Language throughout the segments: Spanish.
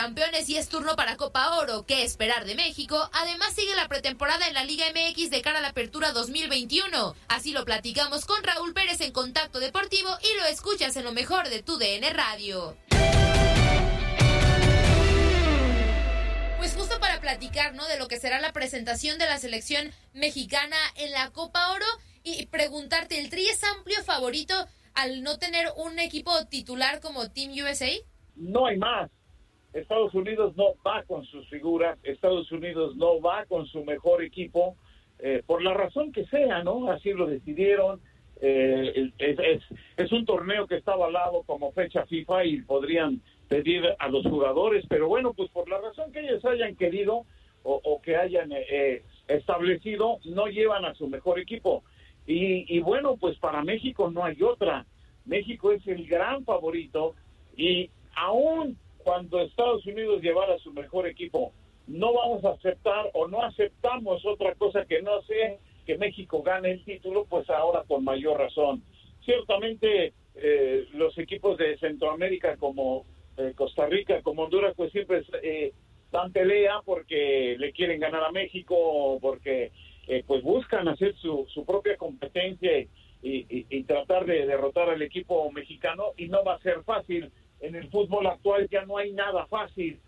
Campeones y es turno para Copa Oro. ¿Qué esperar de México? Además sigue la pretemporada en la Liga MX de cara a la apertura 2021. Así lo platicamos con Raúl Pérez en Contacto Deportivo y lo escuchas en lo mejor de tu DN Radio. Pues justo para platicar, ¿no? De lo que será la presentación de la selección mexicana en la Copa Oro y preguntarte, ¿el Tri es amplio favorito al no tener un equipo titular como Team USA? no hay más. Estados Unidos no va con sus figuras, Estados Unidos no va con su mejor equipo, eh, por la razón que sea, ¿no? Así lo decidieron. Eh, es, un torneo que está avalado como fecha FIFA y podrían pedir a los jugadores, pero bueno, pues por la razón que ellos hayan querido o, que hayan eh, establecido, no llevan a su mejor equipo. Y, y bueno, pues para México no hay otra. México es el gran favorito y aún cuando Estados Unidos llevara su mejor equipo, no vamos a aceptar o no aceptamos otra cosa que no sea que México gane el título, pues ahora con mayor razón. Ciertamente eh, los equipos de Centroamérica como eh, Costa Rica, como Honduras, pues siempre eh, dan pelea porque le quieren ganar a México, porque eh, pues buscan hacer su, su propia competencia y, tratar de derrotar al equipo mexicano y no va a ser fácil en el fútbol actual ya no hay nada fácil.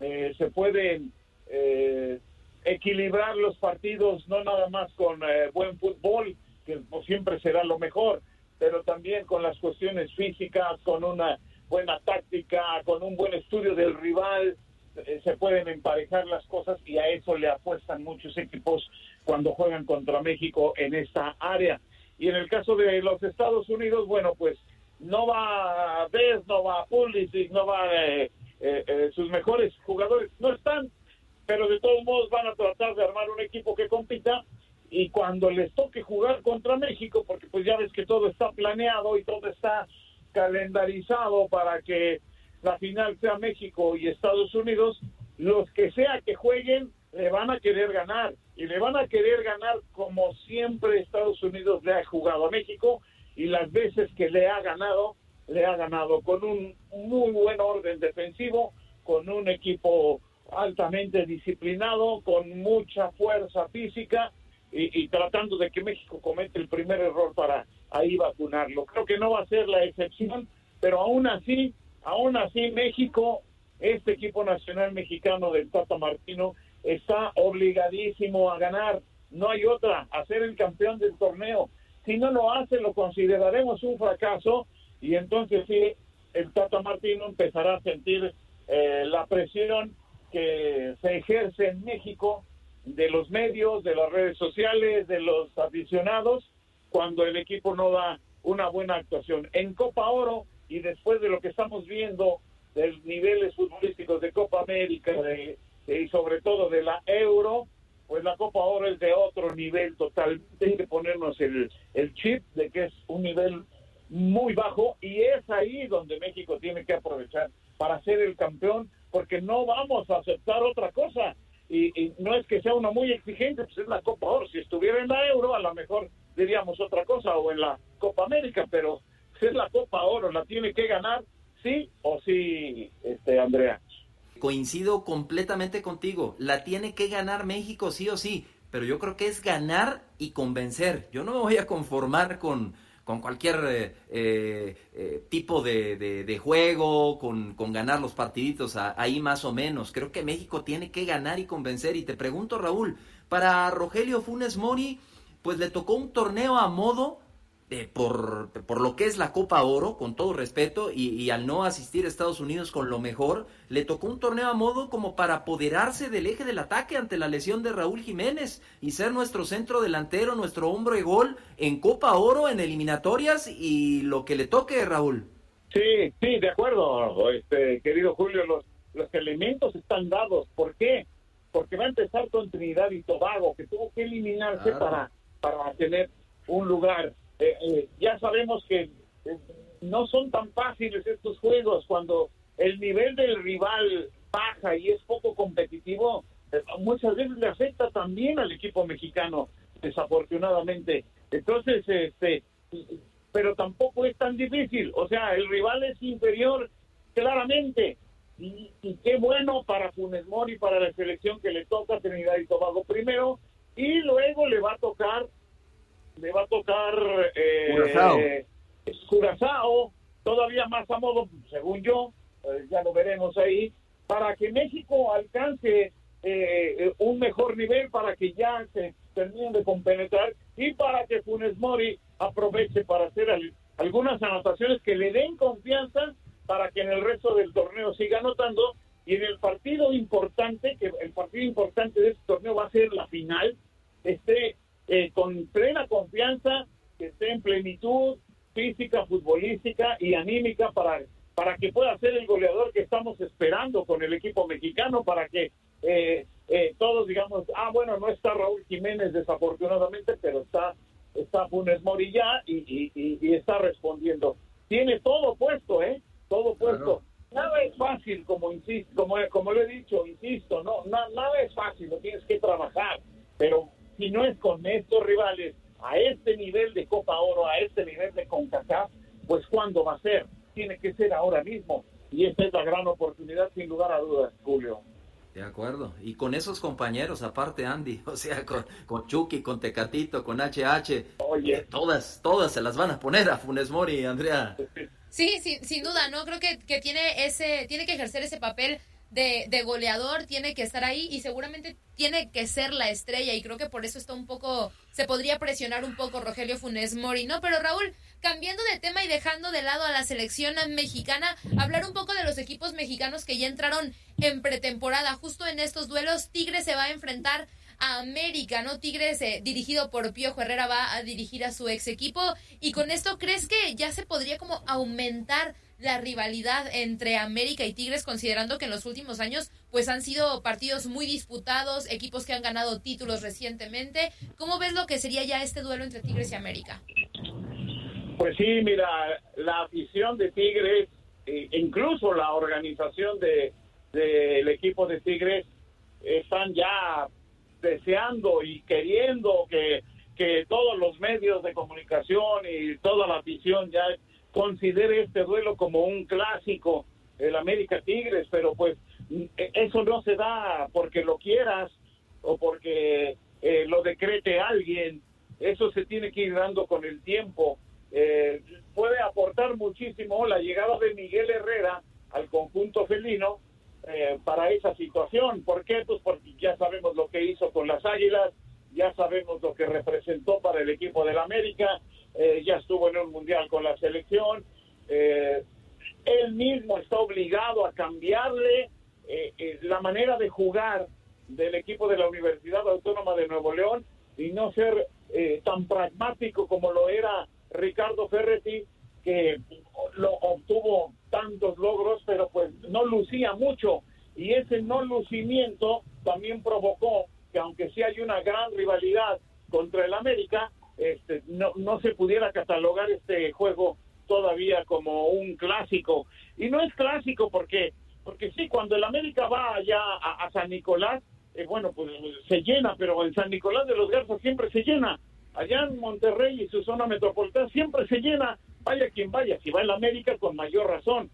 Eh, se pueden eh, equilibrar los partidos no nada más con eh, buen fútbol, que siempre será lo mejor, pero también con las cuestiones físicas, con una buena táctica, con un buen estudio del rival, eh, se pueden emparejar las cosas y a eso le apuestan muchos equipos cuando juegan contra México en esta área. Y en el caso de los Estados Unidos, bueno, pues no va Bess, no va Pulisic, no va eh, eh, eh, sus mejores jugadores, no están, pero de todos modos van a tratar de armar un equipo que compita y cuando les toque jugar contra México, porque pues ya ves que todo está planeado y todo está calendarizado para que la final sea México y Estados Unidos, los que sea que jueguen le van a querer ganar y le van a querer ganar como siempre Estados Unidos le ha jugado a México y las veces que le ha ganado, le ha ganado con un muy buen orden defensivo, con un equipo altamente disciplinado, con mucha fuerza física y, tratando de que México comete el primer error para ahí vacunarlo. Creo que no va a ser la excepción, pero aún así, aún así México, este equipo nacional mexicano del Tata Martino, está obligadísimo a ganar. No hay otra, a ser el campeón del torneo si no lo hace, lo consideraremos un fracaso y entonces sí, el Tata Martino empezará a sentir eh, la presión que se ejerce en México de los medios, de las redes sociales, de los aficionados cuando el equipo no da una buena actuación. En Copa Oro y después de lo que estamos viendo de niveles futbolísticos de Copa América y sobre todo de la Euro, pues la Copa Oro es de otro nivel total. Hay que ponernos el, el chip de que es un nivel muy bajo y es ahí donde México tiene que aprovechar para ser el campeón porque no vamos a aceptar otra cosa y, no es que sea uno muy exigente, pues es la Copa Oro. Si estuviera en la Euro, a lo mejor diríamos otra cosa, o en la Copa América, pero es la Copa Oro, la tiene que ganar, sí o sí, este, Andrea. Coincido completamente contigo, la tiene que ganar México sí o sí, pero yo creo que es ganar y convencer. Yo no me voy a conformar con con cualquier eh, eh, eh, tipo de, juego, con, ganar los partiditos ahí más o menos. Creo que México tiene que ganar y convencer. Y te pregunto, Raúl, para Rogelio Funes Mori, pues le tocó un torneo a modo por, por, lo que es la Copa Oro, con todo respeto, y, al no asistir a Estados Unidos con lo mejor, le tocó un torneo a modo como para apoderarse del eje del ataque ante la lesión de Raúl Jiménez y ser nuestro centro delantero, nuestro hombro de gol en Copa Oro, en eliminatorias y lo que le toque, Raúl. Sí, sí, de acuerdo, este, querido Julio, los, los elementos están dados. ¿Por qué? Porque va a empezar con Trinidad y Tobago, que tuvo que eliminarse para, para tener un lugar eh, eh, ya sabemos que eh, no son tan fáciles estos juegos cuando el nivel del rival baja y es poco competitivo, muchas veces le afecta también al equipo mexicano, desafortunadamente. Entonces, este, pero tampoco es tan difícil, o sea, el rival es inferior claramente. Y, qué bueno para Funes Mori, para la selección que le toca Trinidad y Tobago primero, y luego le va a tocar le va a tocar eh, Curazao. todavía más a modo, según yo, eh, ya lo veremos ahí, para que México alcance eh, un mejor nivel, para que ya se termine de compenetrar y para que Funes Mori aproveche para hacer algunas anotaciones que le den confianza para que en el resto del torneo siga anotando y en el partido importante, que el partido importante de este torneo va a ser la final, esté eh, con plena confianza, que esté en plenitud física, futbolística y anímica para, para que pueda ser el goleador que estamos esperando con el equipo mexicano, para que eh, eh, todos digamos, ah, bueno, no está Raúl Jiménez desafortunadamente, pero está, está Funes Morilla y, y, está respondiendo. Tiene todo puesto, ¿eh? Todo puesto. Nada es fácil, como insisto, como, como lo he dicho, insisto, no, nada es fácil, lo tienes que trabajar, pero si no es con estos rivales a este nivel de Copa Oro, a este nivel de CONCACAF, pues ¿cuándo va a ser? Tiene que ser ahora mismo. Y esta es la gran oportunidad, sin lugar a dudas, Julio. De acuerdo. Y con esos compañeros, aparte Andy, o sea, con, con Chucky, con Tecatito, con HH, Oye. todas, todas se las van a poner a Funes Mori, Andrea. Sí, sí, sin duda, ¿no? Creo que, que tiene ese, tiene que ejercer ese papel de, de, goleador tiene que estar ahí y seguramente tiene que ser la estrella y creo que por eso está un poco, se podría presionar un poco Rogelio Funes Mori, ¿no? Pero Raúl, cambiando de tema y dejando de lado a la selección mexicana, hablar un poco de los equipos mexicanos que ya entraron en pretemporada. Justo en estos duelos, Tigres se va a enfrentar a América, ¿no? Tigres, eh, dirigido por Pío Herrera, va a dirigir a su ex equipo. Y con esto, ¿crees que ya se podría como aumentar la rivalidad entre América y Tigres, considerando que en los últimos años pues han sido partidos muy disputados, equipos que han ganado títulos recientemente. ¿Cómo ves lo que sería ya este duelo entre Tigres y América? Pues sí, mira, la afición de Tigres, e incluso la organización de del equipo de Tigres, están ya deseando y queriendo que, que todos los medios de comunicación y toda la afición ya considere este duelo como un clásico, el América Tigres, pero pues eso no se da porque lo quieras o porque eh, lo decrete alguien, eso se tiene que ir dando con el tiempo. Eh, puede aportar muchísimo la llegada de Miguel Herrera al conjunto felino eh, para esa situación. ¿Por qué? Pues porque ya sabemos lo que hizo con las Águilas, ya sabemos lo que representó para el equipo del América, eh, ya estuvo en un mundial con la selección. Eh, él mismo está obligado a cambiarle eh, la manera de jugar del equipo de la Universidad Autónoma de Nuevo León y no ser eh, tan pragmático como lo era Ricardo Ferretti, que lo obtuvo tantos logros, pero pues no lucía mucho. Y ese no lucimiento también provocó que aunque sí hay una gran rivalidad contra el América, este, no, no se pudiera catalogar este juego todavía como un clásico. Y no es clásico porque, porque sí, cuando el América va allá a, San Nicolás, eh, bueno, pues se llena, pero en San Nicolás de los Garzas siempre se llena. Allá en Monterrey y su zona metropolitana siempre se llena, vaya quien vaya, si va el América con mayor razón.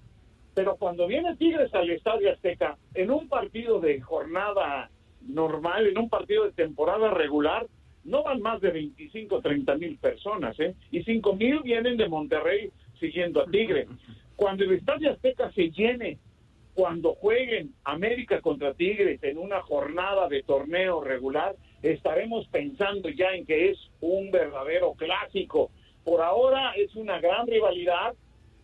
Pero cuando viene Tigres al Estadio Azteca, en un partido de jornada normal, en un partido de temporada regular, no van más de 25, 30 mil personas, ¿eh? Y 5 mil vienen de Monterrey siguiendo a Tigre. Cuando el Estadio Azteca se llene, cuando jueguen América contra Tigres en una jornada de torneo regular, estaremos pensando ya en que es un verdadero clásico. Por ahora es una gran rivalidad.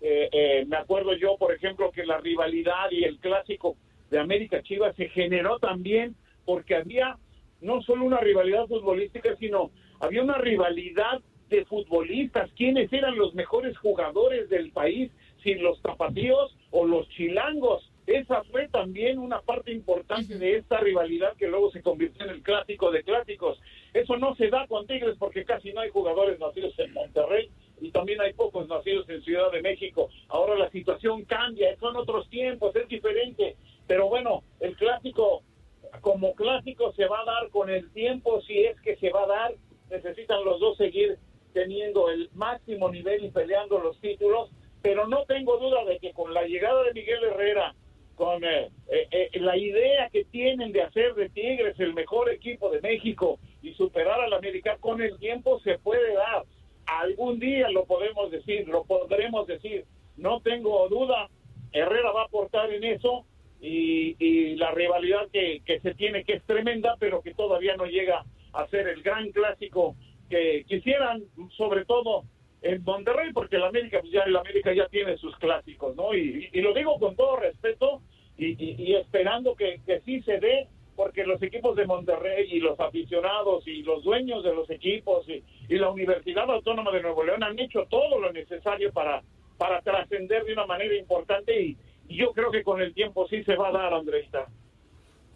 Eh, eh, me acuerdo yo, por ejemplo, que la rivalidad y el clásico de América Chivas se generó también porque había no solo una rivalidad futbolística, sino había una rivalidad de futbolistas, quiénes eran los mejores jugadores del país, si los tapatíos o los chilangos. Esa fue también una parte importante de esta rivalidad que luego se convirtió en el clásico de clásicos. Eso no se da con Tigres porque casi no hay jugadores nacidos en Monterrey y también hay pocos nacidos en Ciudad de México. Ahora la situación cambia, son otros tiempos, es diferente. Pero bueno, el clásico como clásico se va a dar con el tiempo, si es que se va a dar, necesitan los dos seguir teniendo el máximo nivel y peleando los títulos, pero no tengo duda de que con la llegada de Miguel Herrera, con eh, eh, eh, la idea que tienen de hacer de Tigres el mejor equipo de México y superar al América, con el tiempo se puede dar. Algún día lo podemos decir, lo podremos decir, no tengo duda, Herrera va a aportar en eso y, la rivalidad que, se tiene, que es tremenda, pero que todavía no llega a ser el gran clásico que quisieran, sobre todo en Monterrey, porque el América, pues ya el América ya tiene sus clásicos, ¿no? Y, lo digo con todo respeto y, esperando que, que sí se dé, porque los equipos de Monterrey y los aficionados y los dueños de los equipos y, la Universidad Autónoma de Nuevo León han hecho todo lo necesario para, para trascender de una manera importante y, yo creo que con el tiempo sí se va a dar, Andreita.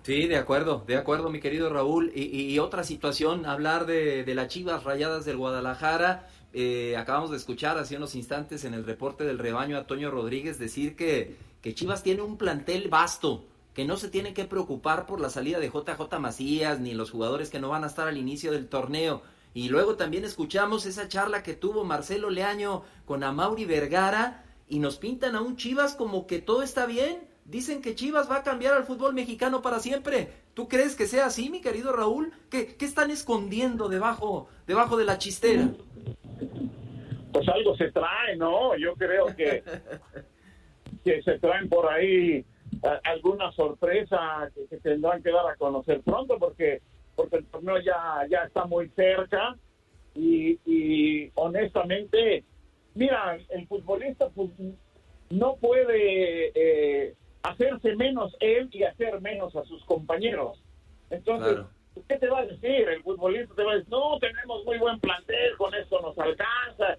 Sí, de acuerdo, de acuerdo, mi querido Raúl. Y, otra situación, hablar de, las Chivas Rayadas del Guadalajara. Eh, acabamos de escuchar hace unos instantes en el reporte del rebaño a Toño Rodríguez decir que, que Chivas tiene un plantel vasto, que no se tiene que preocupar por la salida de JJ Macías ni los jugadores que no van a estar al inicio del torneo. Y luego también escuchamos esa charla que tuvo Marcelo Leaño con Amauri Vergara y nos pintan a un Chivas como que todo está bien. Dicen que Chivas va a cambiar al fútbol mexicano para siempre. ¿Tú crees que sea así, mi querido Raúl? ¿Qué, están escondiendo debajo, debajo de la chistera? Pues algo se trae, ¿no? Yo creo que, que se traen por ahí alguna sorpresa que se tendrán que dar a conocer pronto porque porque el torneo ya, ya está muy cerca y, y honestamente mira, el futbolista pues, no puede eh, hacerse menos él y hacer menos a sus compañeros. Entonces, ¿qué te va a decir? El futbolista te va a decir, no, tenemos muy buen plantel, con esto nos alcanza,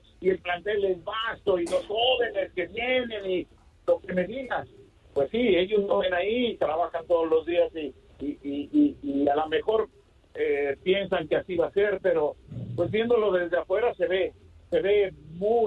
y el plantel es vasto, y los jóvenes que vienen, y lo que me digas. Pues sí, ellos no ven ahí, trabajan todos los días y, y, y, a lo mejor eh, piensan que así va a ser, pero pues viéndolo desde afuera se ve, se ve muy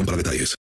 para detalles.